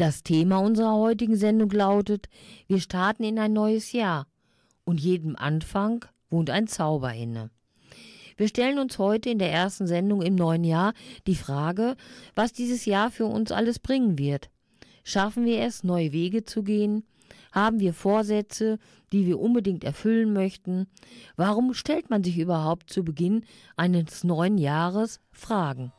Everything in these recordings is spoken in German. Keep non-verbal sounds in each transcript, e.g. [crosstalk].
Das Thema unserer heutigen Sendung lautet, wir starten in ein neues Jahr und jedem Anfang wohnt ein Zauber inne. Wir stellen uns heute in der ersten Sendung im neuen Jahr die Frage, was dieses Jahr für uns alles bringen wird. Schaffen wir es, neue Wege zu gehen? Haben wir Vorsätze, die wir unbedingt erfüllen möchten? Warum stellt man sich überhaupt zu Beginn eines neuen Jahres Fragen?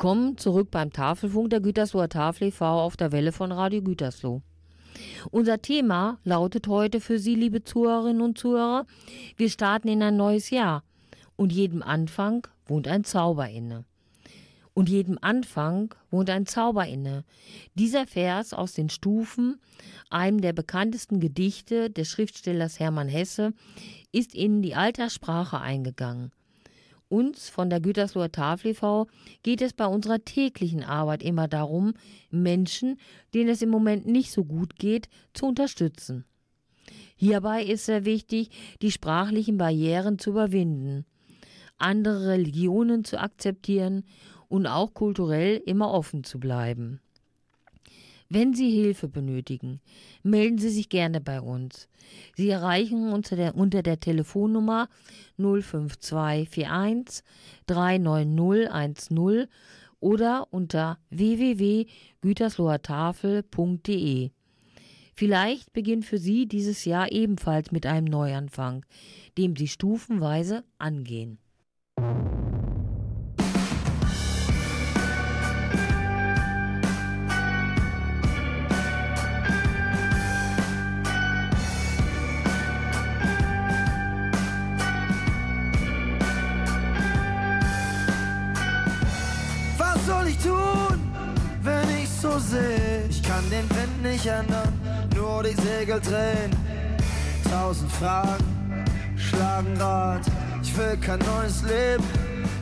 Willkommen zurück beim Tafelfunk der Gütersloher Tafel e.V. auf der Welle von Radio Gütersloh. Unser Thema lautet heute für Sie, liebe Zuhörerinnen und Zuhörer, wir starten in ein neues Jahr und jedem Anfang wohnt ein Zauber inne. Und jedem Anfang wohnt ein Zauber inne. Dieser Vers aus den Stufen, einem der bekanntesten Gedichte des Schriftstellers Hermann Hesse, ist in die Alterssprache eingegangen. Uns von der Gütersloher Tafel e.V. geht es bei unserer täglichen Arbeit immer darum, Menschen, denen es im Moment nicht so gut geht, zu unterstützen. Hierbei ist sehr wichtig, die sprachlichen Barrieren zu überwinden, andere Religionen zu akzeptieren und auch kulturell immer offen zu bleiben. Wenn Sie Hilfe benötigen, melden Sie sich gerne bei uns. Sie erreichen unter der, unter der Telefonnummer 05241 39010 oder unter www.güterslohertafel.de. Vielleicht beginnt für Sie dieses Jahr ebenfalls mit einem Neuanfang, dem Sie stufenweise angehen. Ich kann den Wind nicht ändern, nur die Segel drehen. Tausend Fragen schlagen Rad. Ich will kein neues Leben,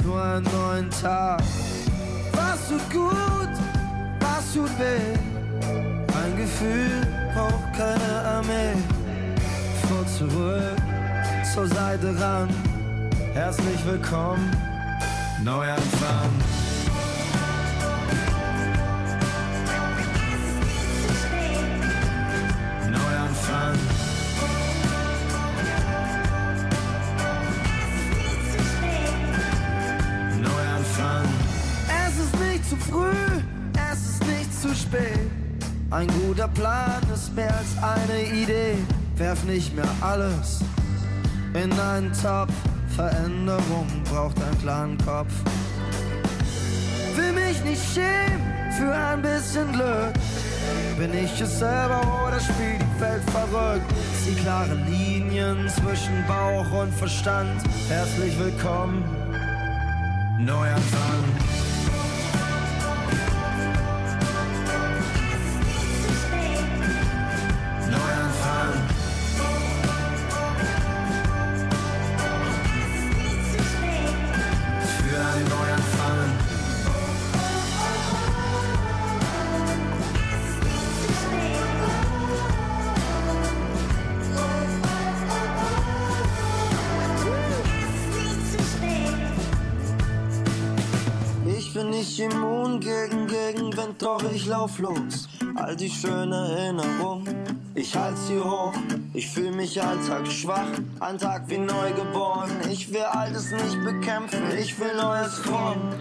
nur einen neuen Tag. Was tut gut, was tut weh? Ein Gefühl braucht keine Armee. Vor zurück, zur Seite ran. Herzlich willkommen. Neuanfang. Ein guter Plan ist mehr als eine Idee. Werf nicht mehr alles in einen Topf. Veränderung braucht einen klaren Kopf. Will mich nicht schämen für ein bisschen Glück. Bin ich es selber oder spielt die Welt verrückt? Die klaren Linien zwischen Bauch und Verstand. Herzlich willkommen, Neuanfang. Neuanfang. Lauf los. All die schönen Erinnerungen, ich halt sie hoch. Ich fühl mich alltagsschwach, ein Tag wie neugeboren. Ich will Altes nicht bekämpfen, ich will Neues formen.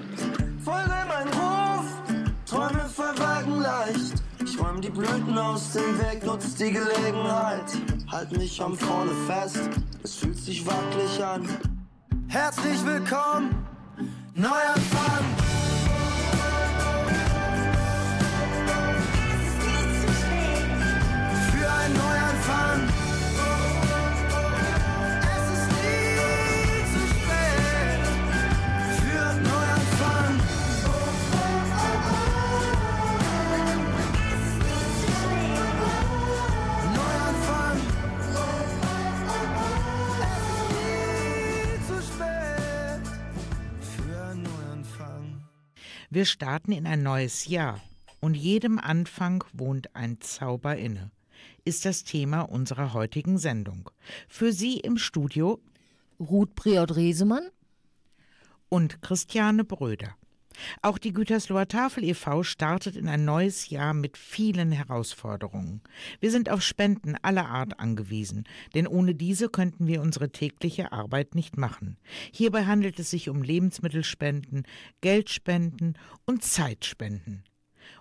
Folge mein Ruf, Träume verwagen leicht. Ich räum die Blüten aus dem Weg, nutz die Gelegenheit. Halt mich am Vorne fest, es fühlt sich wackelig an. Herzlich willkommen, Neuanfang. für Wir starten in ein neues Jahr und jedem Anfang wohnt ein Zauber inne, ist das Thema unserer heutigen Sendung. Für Sie im Studio Ruth Priot-Resemann und Christiane Bröder. Auch die Gütersloher Tafel e.V. startet in ein neues Jahr mit vielen Herausforderungen. Wir sind auf Spenden aller Art angewiesen, denn ohne diese könnten wir unsere tägliche Arbeit nicht machen. Hierbei handelt es sich um Lebensmittelspenden, Geldspenden und Zeitspenden.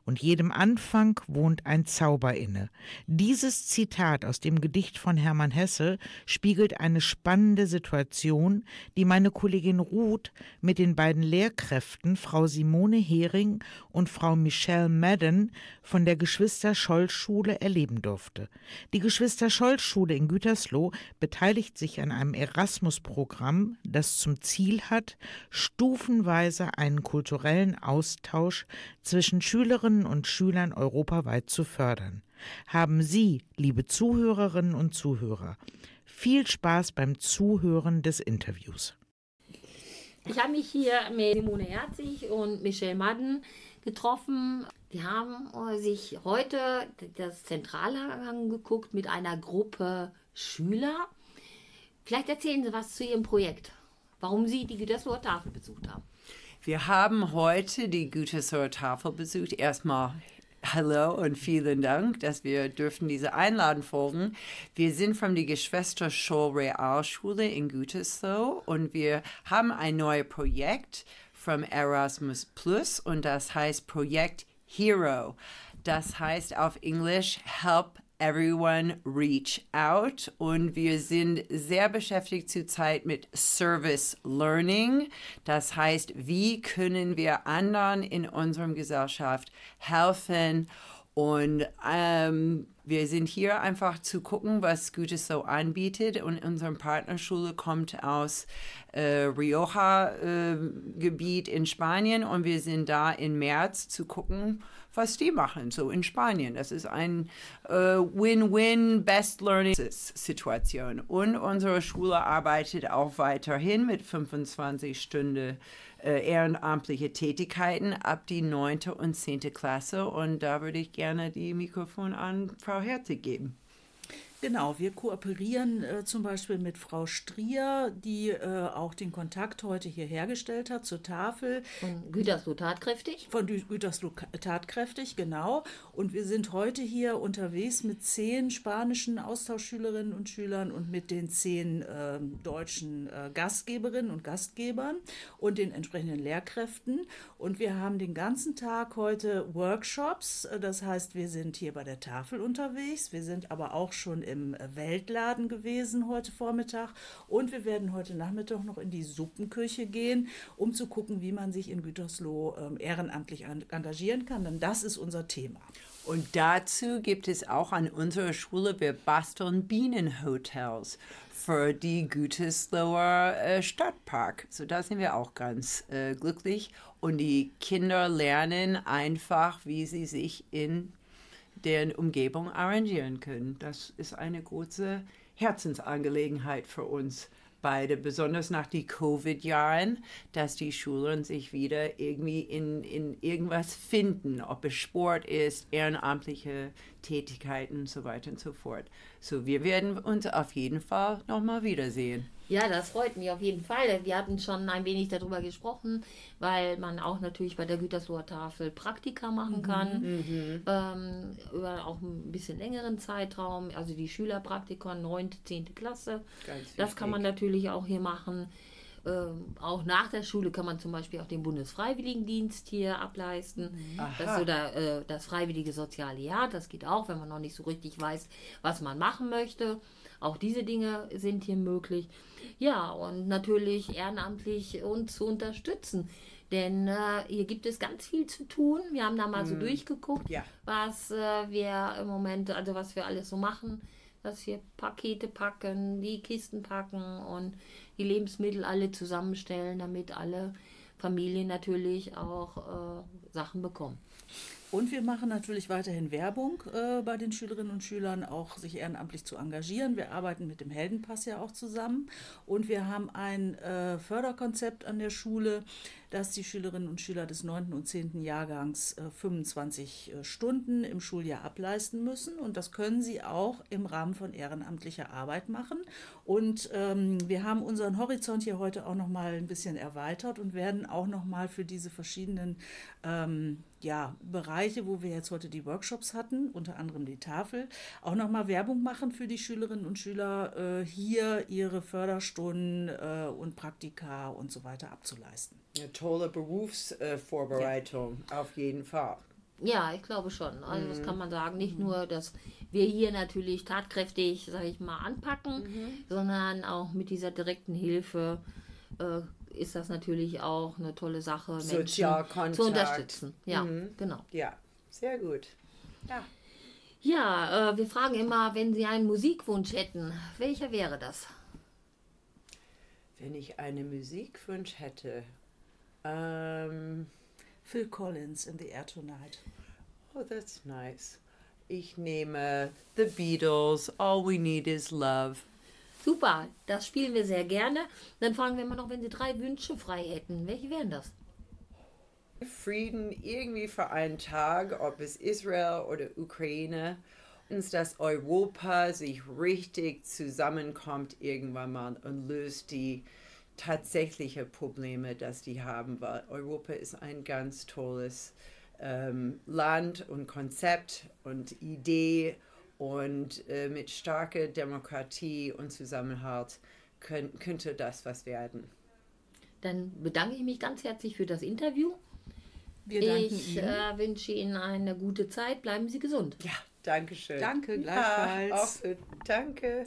Und jedem Anfang wohnt ein Zauber inne. Dieses Zitat aus dem Gedicht von Hermann Hesse spiegelt eine spannende Situation, die meine Kollegin Ruth mit den beiden Lehrkräften, Frau Simone Hering und Frau Michelle Madden, von der Geschwister-Scholl-Schule erleben durfte. Die Geschwister-Scholl-Schule in Gütersloh beteiligt sich an einem Erasmus-Programm, das zum Ziel hat, stufenweise einen kulturellen Austausch zwischen Schülerinnen und Schülern europaweit zu fördern. Haben Sie, liebe Zuhörerinnen und Zuhörer, viel Spaß beim Zuhören des Interviews. Ich habe mich hier mit Simone Herzig und Michelle Madden getroffen. Die haben äh, sich heute das Zentrale angeguckt mit einer Gruppe Schüler. Vielleicht erzählen Sie was zu Ihrem Projekt, warum Sie die Gütersloher Tafel besucht haben. Wir haben heute die Gütersloher Tafel besucht. Erstmal Hallo und vielen Dank, dass wir dürfen diese Einladung folgen. Wir sind von der Geschwister Scholl Realschule in Gütersloh und wir haben ein neues Projekt vom Erasmus Plus und das heißt Projekt Hero. Das heißt auf Englisch Help Everyone Reach Out und wir sind sehr beschäftigt zurzeit mit Service Learning. Das heißt, wie können wir anderen in unserer Gesellschaft helfen und ähm, wir sind hier einfach zu gucken, was Gutes so anbietet. Und unsere Partnerschule kommt aus äh, Rioja-Gebiet in Spanien und wir sind da im März zu gucken, was die machen, so in Spanien. Das ist ein äh, Win-Win Best Learning Situation. Und unsere Schule arbeitet auch weiterhin mit 25 Stunden äh, ehrenamtliche Tätigkeiten ab die 9. und 10. Klasse. Und da würde ich gerne die Mikrofon an Frau Herzig geben. Genau, wir kooperieren äh, zum Beispiel mit Frau Strier, die äh, auch den Kontakt heute hier hergestellt hat zur Tafel. Von Gütersloh tatkräftig. Von Gütersloh tatkräftig, genau. Und wir sind heute hier unterwegs mit zehn spanischen Austauschschülerinnen und Schülern und mit den zehn ähm, deutschen äh, Gastgeberinnen und Gastgebern und den entsprechenden Lehrkräften. Und wir haben den ganzen Tag heute Workshops. Äh, Das heißt, wir sind hier bei der Tafel unterwegs. Wir sind aber auch schon im äh, Weltladen gewesen heute Vormittag. Und wir werden heute Nachmittag noch in die Suppenküche gehen, um zu gucken, wie man sich in Gütersloh ähm, ehrenamtlich engagieren kann. Denn das ist unser Thema. Und dazu gibt es auch an unserer Schule, wir basteln Bienenhotels für die Gütersloher äh, Stadtpark. So da sind wir auch ganz äh, glücklich. Und die Kinder lernen einfach, wie sie sich in der Umgebung arrangieren können. Das ist eine große Herzensangelegenheit für uns beide, besonders nach den Covid-Jahren, dass die Schulen sich wieder irgendwie in, in irgendwas finden, ob es Sport ist, ehrenamtliche Tätigkeiten und so weiter und so fort. So, wir werden uns auf jeden Fall nochmal wiedersehen. Ja, das freut mich auf jeden Fall. Wir hatten schon ein wenig darüber gesprochen, weil man auch natürlich bei der Gütersloher Tafel Praktika machen kann, ähm, über auch ein bisschen längeren Zeitraum. Also die Schülerpraktika, 9., 10. Klasse. Ganz das kann man wichtig. natürlich auch hier machen. Ähm, auch nach der Schule kann man zum Beispiel auch den Bundesfreiwilligendienst hier ableisten. Das ist so der, äh, das freiwillige soziale Jahr. Das geht auch, wenn man noch nicht so richtig weiß, was man machen möchte. Auch diese Dinge sind hier möglich. Ja, und natürlich ehrenamtlich uns zu unterstützen. Denn äh, hier gibt es ganz viel zu tun. Wir haben da mal so durchgeguckt, Ja. was äh, wir im Moment, also was wir alles so machen. Dass wir Pakete packen, die Kisten packen und die Lebensmittel alle zusammenstellen, damit alle Familien natürlich auch äh, Sachen bekommen. Und wir machen natürlich weiterhin Werbung äh, bei den Schülerinnen und Schülern, auch sich ehrenamtlich zu engagieren. Wir arbeiten mit dem Heldenpass ja auch zusammen. Und wir haben ein äh, Förderkonzept an der Schule, dass die Schülerinnen und Schüler des 9. und 10. Jahrgangs äh, 25 äh, Stunden im Schuljahr ableisten müssen. Und das können sie auch im Rahmen von ehrenamtlicher Arbeit machen. Und ähm, wir haben unseren Horizont hier heute auch noch mal ein bisschen erweitert und werden auch noch mal für diese verschiedenen ähm, ja, Bereiche, wo wir jetzt heute die Workshops hatten, unter anderem die Tafel, auch nochmal Werbung machen für die Schülerinnen und Schüler, äh, hier ihre Förderstunden äh, und Praktika und so weiter abzuleisten. Eine tolle Berufsvorbereitung, auf jeden Fall. Ja, ich glaube schon. Also das kann man sagen. Nicht nur, dass wir hier natürlich tatkräftig, sage ich mal, anpacken, sondern auch mit dieser direkten Hilfe äh, ist das natürlich auch eine tolle Sache, Menschen Sozialkontakt. zu unterstützen. Ja, Mhm. genau. Ja, sehr gut. Ja, äh, wir fragen immer, wenn Sie einen Musikwunsch hätten, welcher wäre das? Wenn ich einen Musikwunsch hätte, ähm, Phil Collins in the Air Tonight. oh, that's nice. Ich nehme The Beatles, All We Need Is Love. Super, das spielen wir sehr gerne. Dann fragen wir immer noch, wenn Sie drei Wünsche frei hätten, welche wären das? Frieden irgendwie für einen Tag, ob es Israel oder Ukraine, uns dass Europa sich richtig zusammenkommt irgendwann mal und löst die tatsächlichen Probleme, dass die haben, weil Europa ist ein ganz tolles ähm, Land und Konzept und Idee und äh, mit starker Demokratie und Zusammenhalt könnt, könnte das was werden. Dann bedanke ich mich ganz herzlich für das Interview. Wir danken Ich Ihnen. äh, wünsche Ihnen eine gute Zeit. Bleiben Sie gesund. Ja, danke schön. Danke, Ja, gleichfalls. auch so, danke.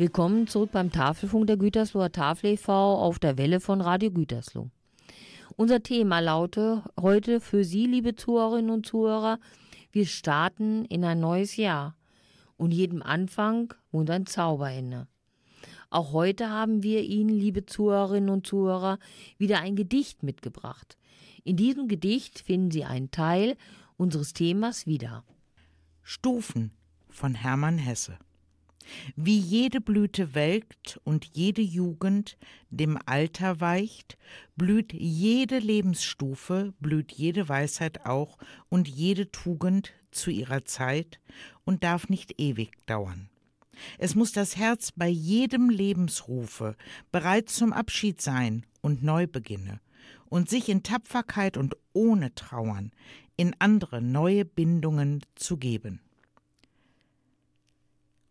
Willkommen zurück beim Tafelfunk der Gütersloher Tafel e.V. auf der Welle von Radio Gütersloh. Unser Thema lautet heute für Sie, liebe Zuhörerinnen und Zuhörer, wir starten in ein neues Jahr und jedem Anfang wohnt ein Zauber inne. Auch heute haben wir Ihnen, liebe Zuhörerinnen und Zuhörer, wieder ein Gedicht mitgebracht. In diesem Gedicht finden Sie einen Teil unseres Themas wieder. Stufen von Hermann Hesse. Wie jede Blüte welkt und jede Jugend dem Alter weicht, blüht jede Lebensstufe, blüht jede Weisheit auch und jede Tugend zu ihrer Zeit und darf nicht ewig dauern. Es muss das Herz bei jedem Lebensrufe bereit zum Abschied sein und neu beginne und sich in Tapferkeit und ohne Trauern in andere neue Bindungen zu geben.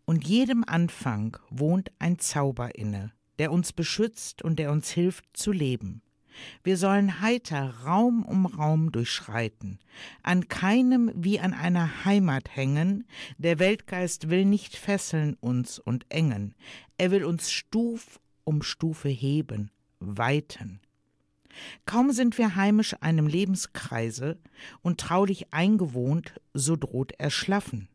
Und jedem Anfang wohnt ein Zauber inne, der uns beschützt und der uns hilft zu leben. Wir sollen heiter Raum um Raum durchschreiten, an keinem wie an einer Heimat hängen, der Weltgeist will nicht fesseln uns und engen, er will uns Stuf um Stufe heben, weiten. Kaum sind wir heimisch einem Lebenskreise und traulich eingewohnt, so droht Erschlaffen.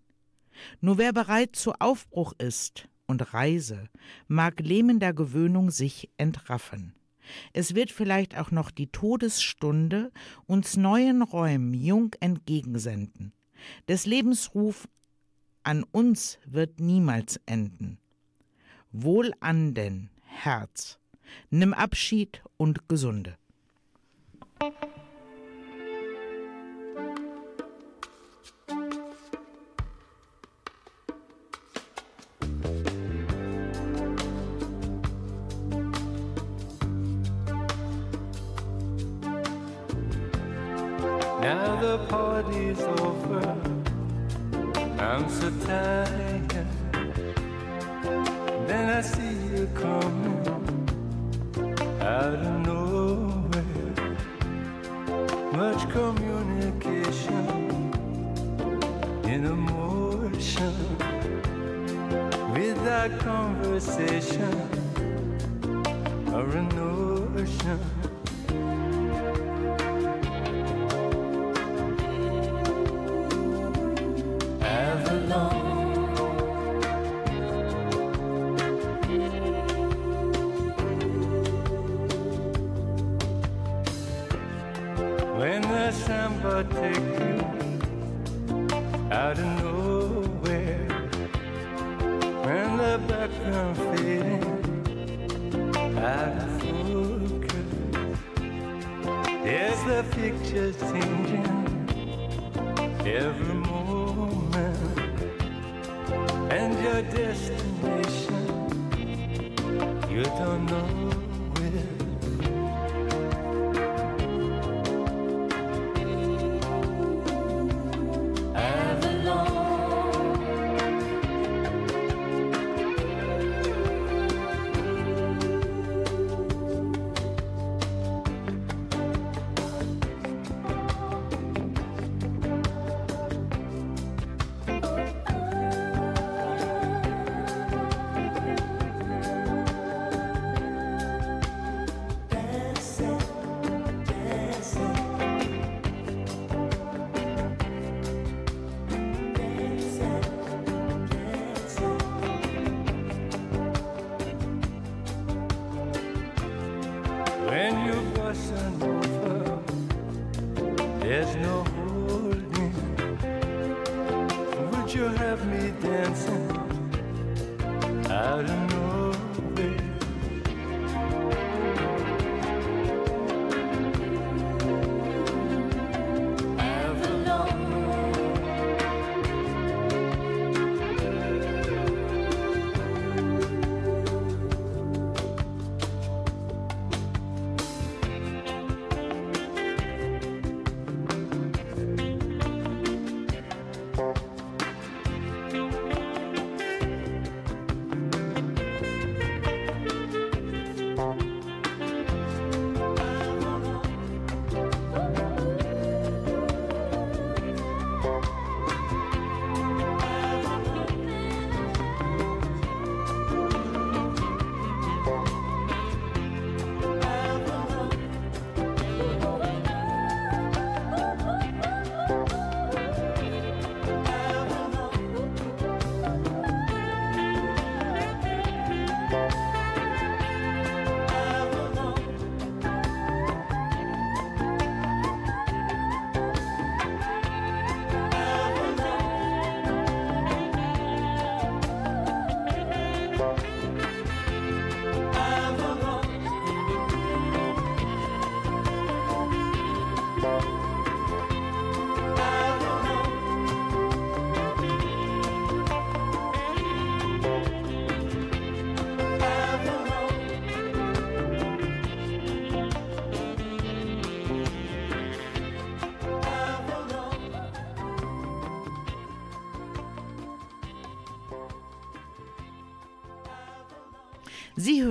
Nur wer bereit zu Aufbruch ist und Reise, mag lähmender Gewöhnung sich entraffen. Es wird vielleicht auch noch die Todesstunde uns neuen Räumen jung entgegensenden. Des Lebens Ruf an uns wird niemals enden. Wohl an denn, Herz, nimm Abschied und Gesunde. conversation or an ocean. Focus, there's the picture changing every moment, and your destination you don't know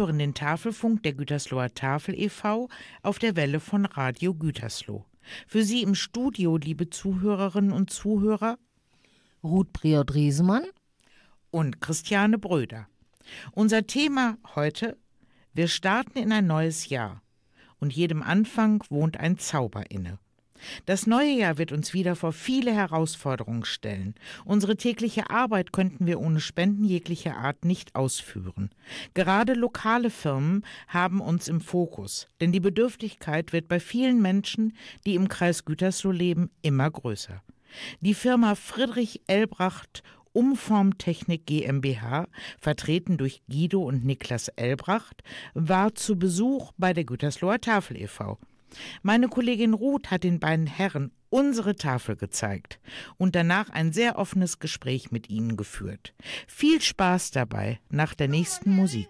hören den Tafelfunk der Gütersloher Tafel e.V. auf der Welle von Radio Gütersloh. Für Sie im Studio, liebe Zuhörerinnen und Zuhörer, Ruth Prior-Driesemann und Christiane Bröder. Unser Thema heute: Wir starten in ein neues Jahr und jedem Anfang wohnt ein Zauber inne. Das neue Jahr wird uns wieder vor viele Herausforderungen stellen. Unsere tägliche Arbeit könnten wir ohne Spenden jeglicher Art nicht ausführen. Gerade lokale Firmen haben uns im Fokus, denn die Bedürftigkeit wird bei vielen Menschen, die im Kreis Gütersloh leben, immer größer. Die Firma Friedrich Elbracht Umformtechnik GmbH, vertreten durch Guido und Niklas Elbracht, war zu Besuch bei der Gütersloher Tafel e.V. Meine Kollegin Ruth hat den beiden Herren unsere Tafel gezeigt und danach ein sehr offenes Gespräch mit ihnen geführt. Viel Spaß dabei nach der nächsten Musik.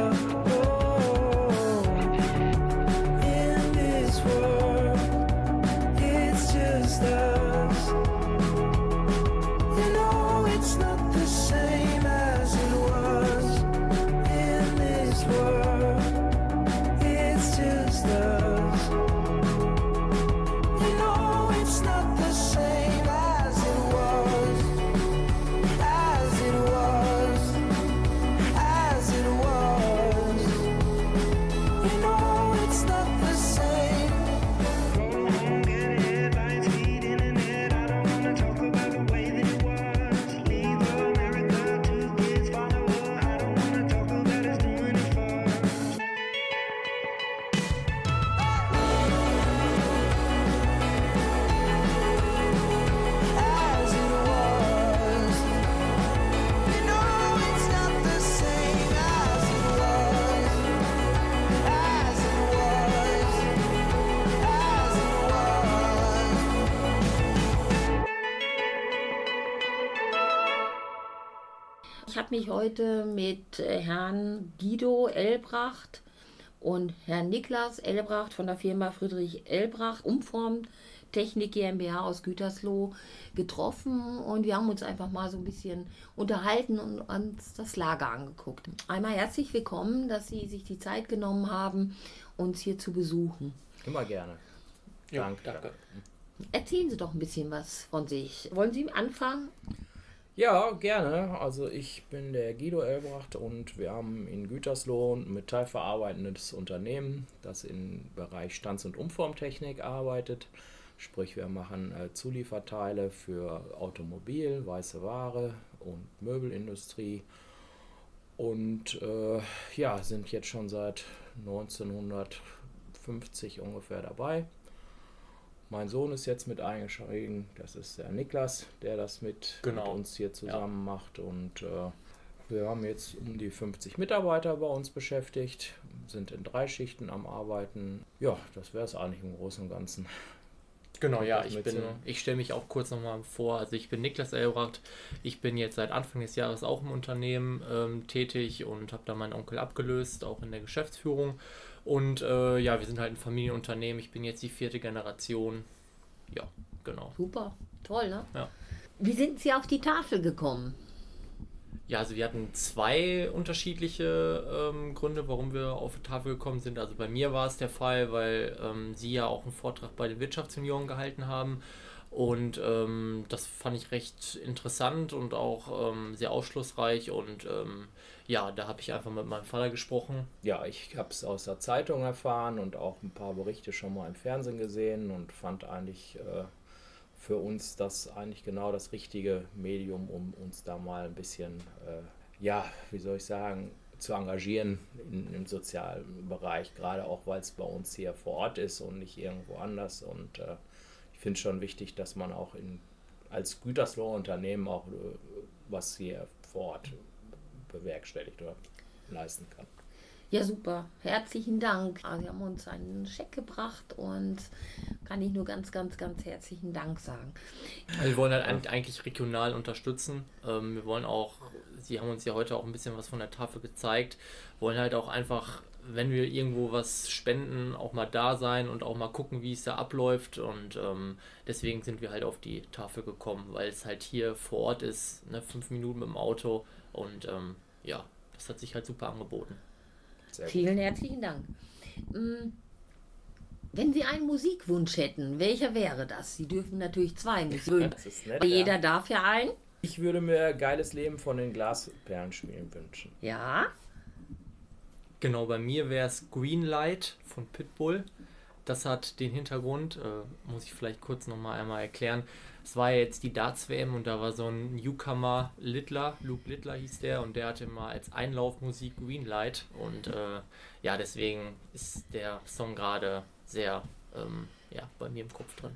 heute mit äh, Herrn Guido Elbracht und Herrn Niklas Elbracht von der Firma Friedrich Elbracht Umform Technik GmbH aus Gütersloh getroffen und wir haben uns einfach mal so ein bisschen unterhalten und uns das Lager angeguckt. Einmal herzlich willkommen, dass Sie sich die Zeit genommen haben, uns hier zu besuchen. Immer gerne. Danke. danke. Erzählen Sie doch ein bisschen was von sich. Wollen Sie anfangen? Ja, gerne. Also ich bin der Guido Elbracht und wir haben in Gütersloh ein metallverarbeitendes Unternehmen, das im Bereich Stanz- und Umformtechnik arbeitet. Sprich, wir machen äh, Zulieferteile für Automobil, weiße Ware und Möbelindustrie. Und äh, ja, sind jetzt schon seit 1950 ungefähr dabei. Mein Sohn ist jetzt mit eingestiegen, das ist der Niklas, der das mit, Genau. mit uns hier zusammen macht. Und äh, wir haben jetzt um die 50 Mitarbeiter bei uns beschäftigt, sind in drei Schichten am Arbeiten. Ja, das wäre es eigentlich im Großen und Ganzen. Genau, ja, ich bin, ich stelle mich auch kurz nochmal vor. Also ich bin Niklas Elbracht. Ich bin jetzt seit Anfang des Jahres auch im Unternehmen ähm, tätig und habe da meinen Onkel abgelöst, auch in der Geschäftsführung. Und äh, ja, wir sind halt ein Familienunternehmen. Ich bin jetzt die vierte Generation. Ja, genau. Super, toll, ne? Ja. Wie sind Sie auf die Tafel gekommen? Ja, also wir hatten zwei unterschiedliche ähm, Gründe, warum wir auf die Tafel gekommen sind. Also bei mir war es der Fall, weil ähm, Sie ja auch einen Vortrag bei den Wirtschaftsjunioren gehalten haben. Und ähm, das fand ich recht interessant und auch ähm, sehr aufschlussreich. Und ähm, ja, da habe ich einfach mit meinem Vater gesprochen. Ja, ich habe es aus der Zeitung erfahren und auch ein paar Berichte schon mal im Fernsehen gesehen und fand eigentlich äh, für uns das eigentlich genau das richtige Medium, um uns da mal ein bisschen, äh, ja, wie soll ich sagen, zu engagieren in, im sozialen Bereich, gerade auch weil es bei uns hier vor Ort ist und nicht irgendwo anders. Und äh, ich finde es schon wichtig, dass man auch in, als Gütersloher Unternehmen auch äh, was hier vor Ort bewerkstelligt oder leisten kann. Ja, super. Herzlichen Dank. Ah, Sie haben uns einen Scheck gebracht und kann ich nur ganz, ganz, ganz herzlichen Dank sagen. Also wir wollen halt eig- eigentlich regional unterstützen. Ähm, wir wollen auch, Sie haben uns ja heute auch ein bisschen was von der Tafel gezeigt, wollen halt auch einfach, wenn wir irgendwo was spenden, auch mal da sein und auch mal gucken, wie es da abläuft. Und ähm, deswegen sind wir halt auf die Tafel gekommen, weil es halt hier vor Ort ist, ne, fünf Minuten mit dem Auto und ähm, ja, das hat sich halt super angeboten. Vielen herzlichen Dank. Mm, Wenn Sie einen Musikwunsch hätten, welcher wäre das? Sie dürfen natürlich zwei Musikwünsche. [laughs] Das ist nett, Aber jeder ja. darf ja einen. Ich würde mir geiles Leben von den Glasperlenspielen wünschen. Ja. Genau, bei mir wäre es Greenlight von Pitbull. Das hat den Hintergrund, äh, muss ich vielleicht kurz nochmal einmal erklären. Es war ja jetzt die Darts-WM und da war so ein Newcomer Littler, Luke Littler hieß der, und der hatte mal als Einlaufmusik Greenlight. Und äh, ja, deswegen ist der Song gerade sehr ähm, ja, bei mir im Kopf drin.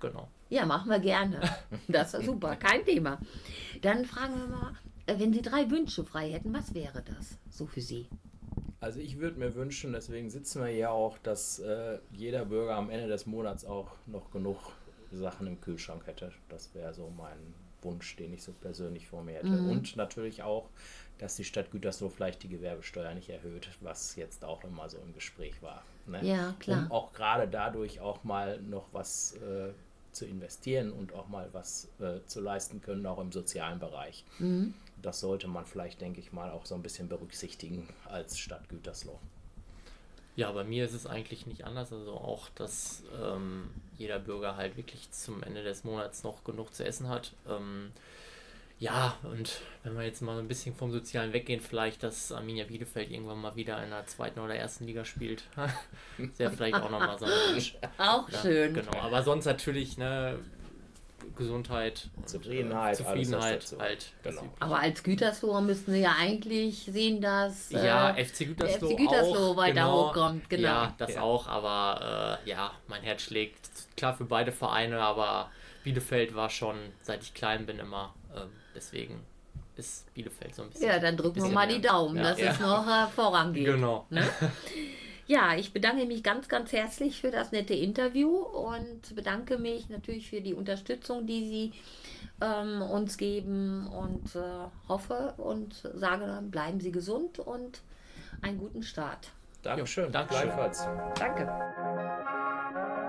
Genau. Ja, machen wir gerne. Das ist super, kein Thema. Dann fragen wir mal, äh, wenn Sie drei Wünsche frei hätten, was wäre das so für Sie? Also ich würde mir wünschen, deswegen sitzen wir hier auch, dass äh, jeder Bürger am Ende des Monats auch noch genug Sachen im Kühlschrank hätte. Das wäre so mein Wunsch, den ich so persönlich vor mir hätte. Mhm. Und natürlich auch, dass die Stadt Gütersloh vielleicht die Gewerbesteuer nicht erhöht, was jetzt auch immer so im Gespräch war. Ne? Ja, klar. Um auch gerade dadurch auch mal noch was äh, zu investieren und auch mal was äh, zu leisten können, auch im sozialen Bereich. Mhm. Das sollte man vielleicht, denke ich mal, auch so ein bisschen berücksichtigen als Stadt Gütersloh. Ja, bei mir ist es eigentlich nicht anders. Also auch, dass ähm, jeder Bürger halt wirklich zum Ende des Monats noch genug zu essen hat. Ähm, ja, und wenn wir jetzt mal ein bisschen vom Sozialen weggehen, vielleicht, dass Arminia Bielefeld irgendwann mal wieder in der zweiten oder ersten Liga spielt. [laughs] wäre vielleicht auch nochmal so ein Wunsch. Auch schön. Genau, aber sonst natürlich, ne, Gesundheit, und, Zufriedenheit, äh, Zufriedenheit dazu- halt. genau. Aber als Gütersloher müssten Sie ja eigentlich sehen, dass äh, Ja, FC Gütersloh, FC Gütersloh auch, weiter genau. hochkommt. Genau. Ja, das Ja. auch, aber äh, ja, mein Herz schlägt klar für beide Vereine, aber Bielefeld war schon, seit ich klein bin, immer. ähm, deswegen ist Bielefeld so ein bisschen. Ja, dann drücken wir mal die mehr. Daumen, Ja. dass ja. es noch äh, vorangeht. Genau. Ne? [laughs] Ja, ich bedanke mich ganz, ganz herzlich für das nette Interview und bedanke mich natürlich für die Unterstützung, die Sie ähm, uns geben und äh, hoffe und sage dann, bleiben Sie gesund und einen guten Start. Dankeschön. Dankeschön. Gleichfalls. Danke.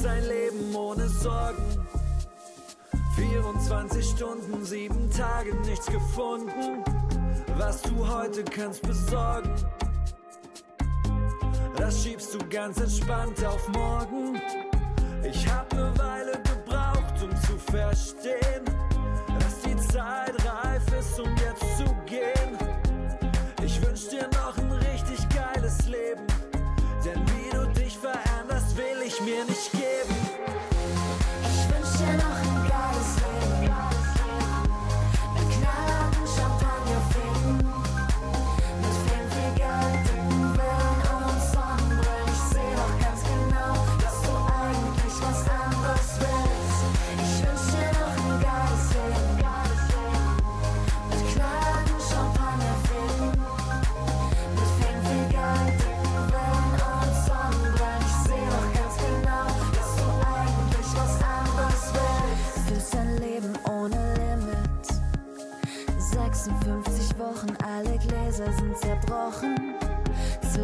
Für sein Leben ohne Sorgen. 24 Stunden, sieben Tage, nichts gefunden. Was du heute kannst besorgen, das schiebst du ganz entspannt auf morgen. Ich hab ne Weile gebraucht, um zu verstehen, dass die Zeit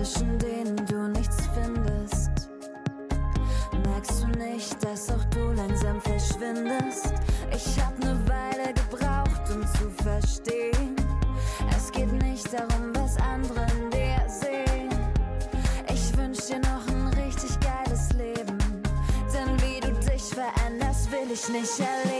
zwischen denen du nichts findest. Merkst du nicht, dass auch du langsam verschwindest? Ich hab ne Weile gebraucht, um zu verstehen. Es geht nicht darum, was andere in dir sehen. Ich wünsch dir noch ein richtig geiles Leben. Denn wie du dich veränderst, will ich nicht erleben.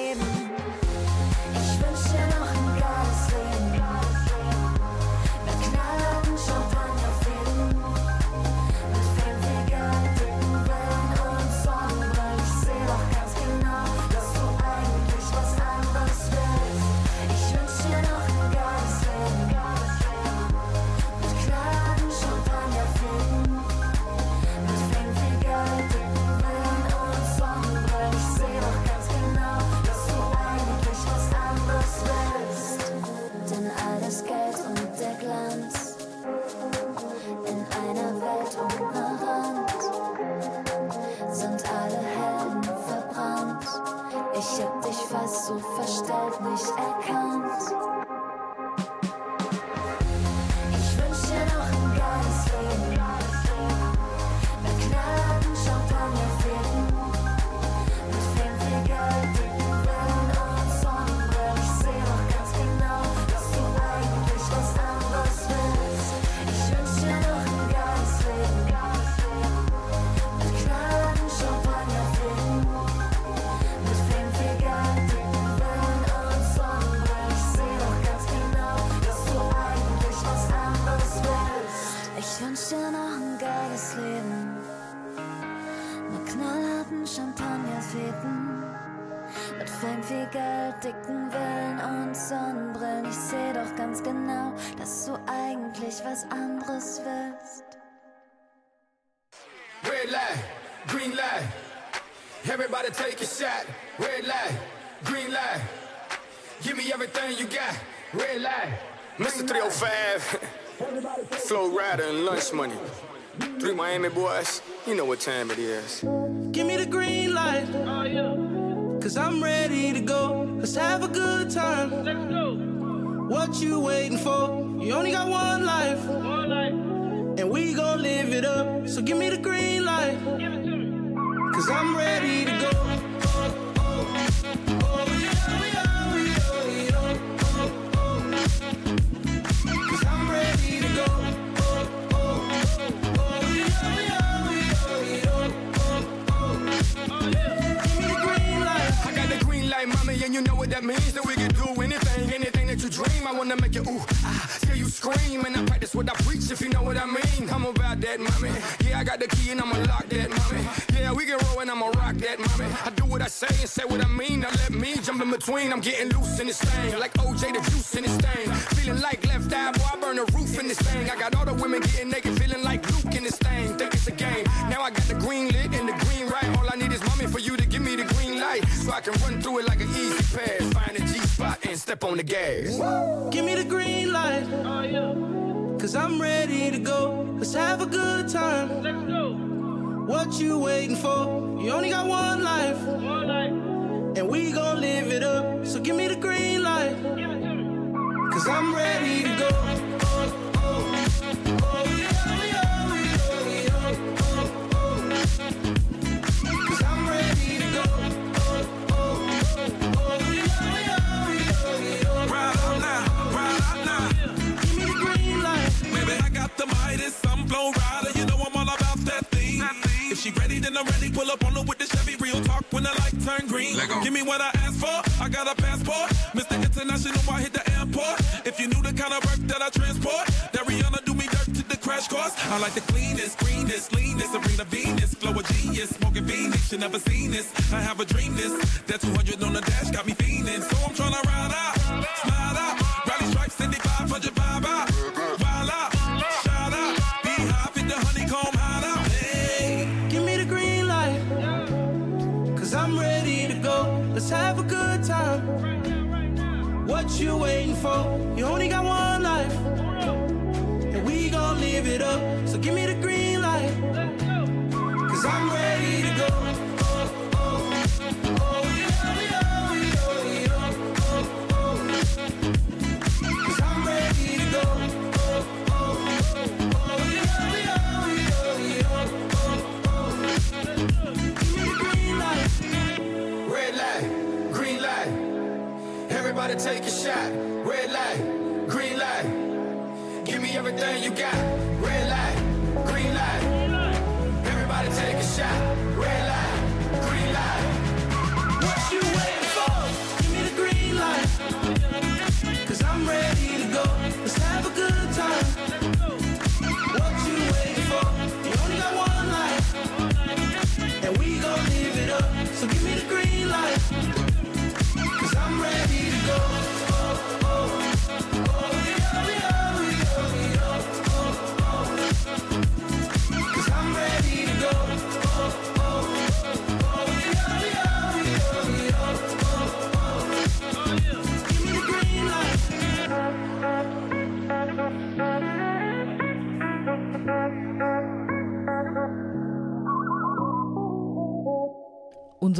What time it is. Give me the green light. Oh, Cause I'm ready to go. Let's have a good time. Let's go. What you waiting for? You only got one life. One life. And we gon' live it up. So give me the I wanna make you ooh, ah, hear you scream, and I practice what I preach, if you know what I mean. I'm about that, mommy. Yeah, I got the key, and I'ma lock that, mommy. Yeah, we can roll, and I'ma rock that, mommy. I do what I say and say what I mean. Now let me jump in between. I'm getting loose in this thing, like OJ the juice in this thing. Feeling like left eye, boy, I burn the roof in this thing. I got all the women getting naked, step on the gas. Give me the green light. Cause I'm ready to go. Let's have a good time. Let's go. What you waiting for? You only got one life. One life. And we gon' live it up. So give me the green light. Give it to me. Cause I'm ready to go. Cause Flow rider. You know I'm all about that thing. If she ready, then I'm ready. Pull up on her with the Chevy. Real talk when the light turn green. Give me what I asked for. I got a passport. Mr. International, I hit the airport. If you knew the kind of work that I transport, that Rihanna do me dirt to the crash course. I like the cleanest, greenest, leanest, Serena Venus, flow a genius, smoking Venus. You never seen this. I have a dream this. That 200 on the dash got me feeling So I'm for. You only got one life, and we gon' live it up. So give me the green light, cause I'm ready to go. Oh, oh, oh, oh, oh. Oh, oh, oh, oh, oh. Green light. Everybody take a shot. Light, green light. Give me everything you got.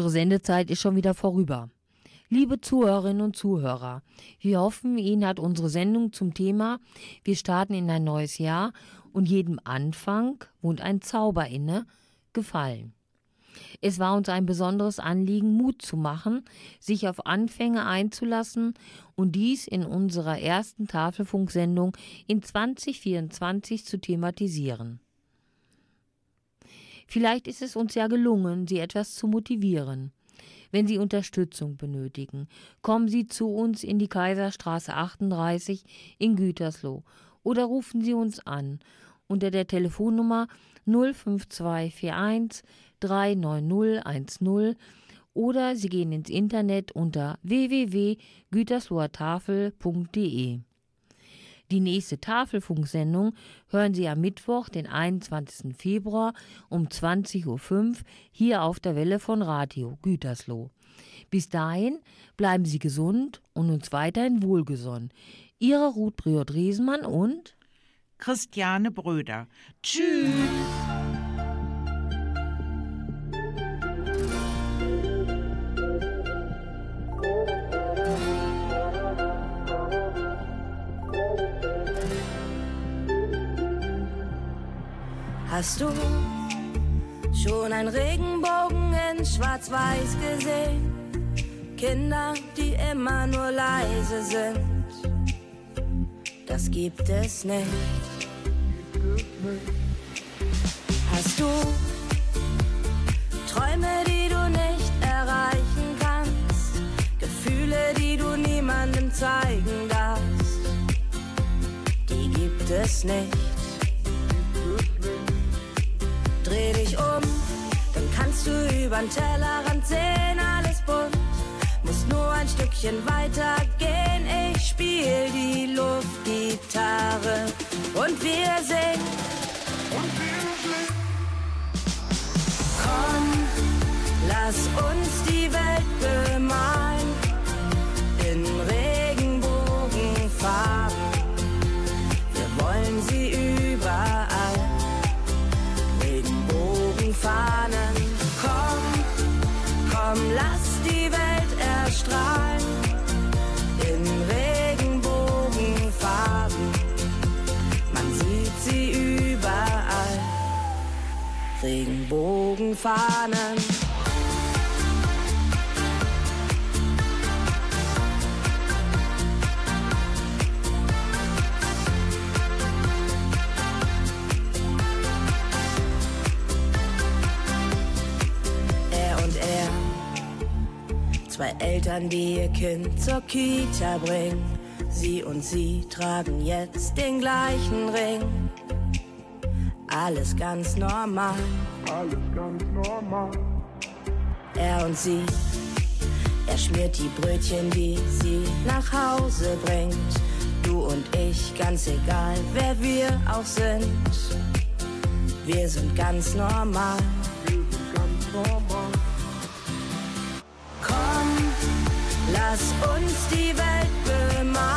Unsere Sendezeit ist schon wieder vorüber. Liebe Zuhörerinnen und Zuhörer, wir hoffen, Ihnen hat unsere Sendung zum Thema Wir starten in ein neues Jahr und jedem Anfang wohnt ein Zauber inne gefallen. Es war uns ein besonderes Anliegen, Mut zu machen, sich auf Anfänge einzulassen und dies in unserer ersten Tafelfunksendung in 2024 zu thematisieren. Vielleicht ist es uns ja gelungen, Sie etwas zu motivieren. Wenn Sie Unterstützung benötigen, kommen Sie zu uns in die Kaiserstraße 38 in Gütersloh oder rufen Sie uns an unter der Telefonnummer 05241 39010 oder Sie gehen ins Internet unter www.güterslohertafel.de. Die nächste Tafelfunksendung hören Sie am Mittwoch, den 21. Februar um 20.05 Uhr hier auf der Welle von Radio Gütersloh. Bis dahin bleiben Sie gesund und uns weiterhin wohlgesonnen. Ihre Ruth Briot-Riesemann und Christiane Bröder. Tschüss. Hast du schon einen Regenbogen in Schwarz-Weiß gesehen? Kinder, die immer nur leise sind. Das gibt es nicht. Hast du Träume, die du nicht erreichen kannst? Gefühle, die du niemandem zeigen darfst? Die gibt es nicht. Um, dann kannst du übern Tellerrand sehen, alles bunt. Muss nur ein Stückchen weiter gehen, ich spiel die Luftgitarre und wir singen. Komm, lass uns die Welt bemalen in Regenbogenfarben. Wir wollen sie überall. Regenbogenfahnen. Komm, komm, lass die Welt erstrahlen in Regenbogenfarben. Man sieht sie überall. Regenbogenfahnen. Zwei Eltern, die ihr Kind zur Kita bringen. Sie und sie tragen jetzt den gleichen Ring. Alles ganz normal. Alles ganz normal. Er und sie, er schmiert die Brötchen, die sie nach Hause bringt. Du und ich, ganz egal, wer wir auch sind. Wir sind ganz normal. Komm, lass uns die Welt bemalen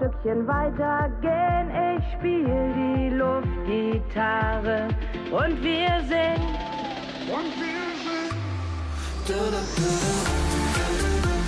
Stückchen weiter gehen, ich spiel die Luftgitarre. Und wir singen. Und wir Regenbogenfarben,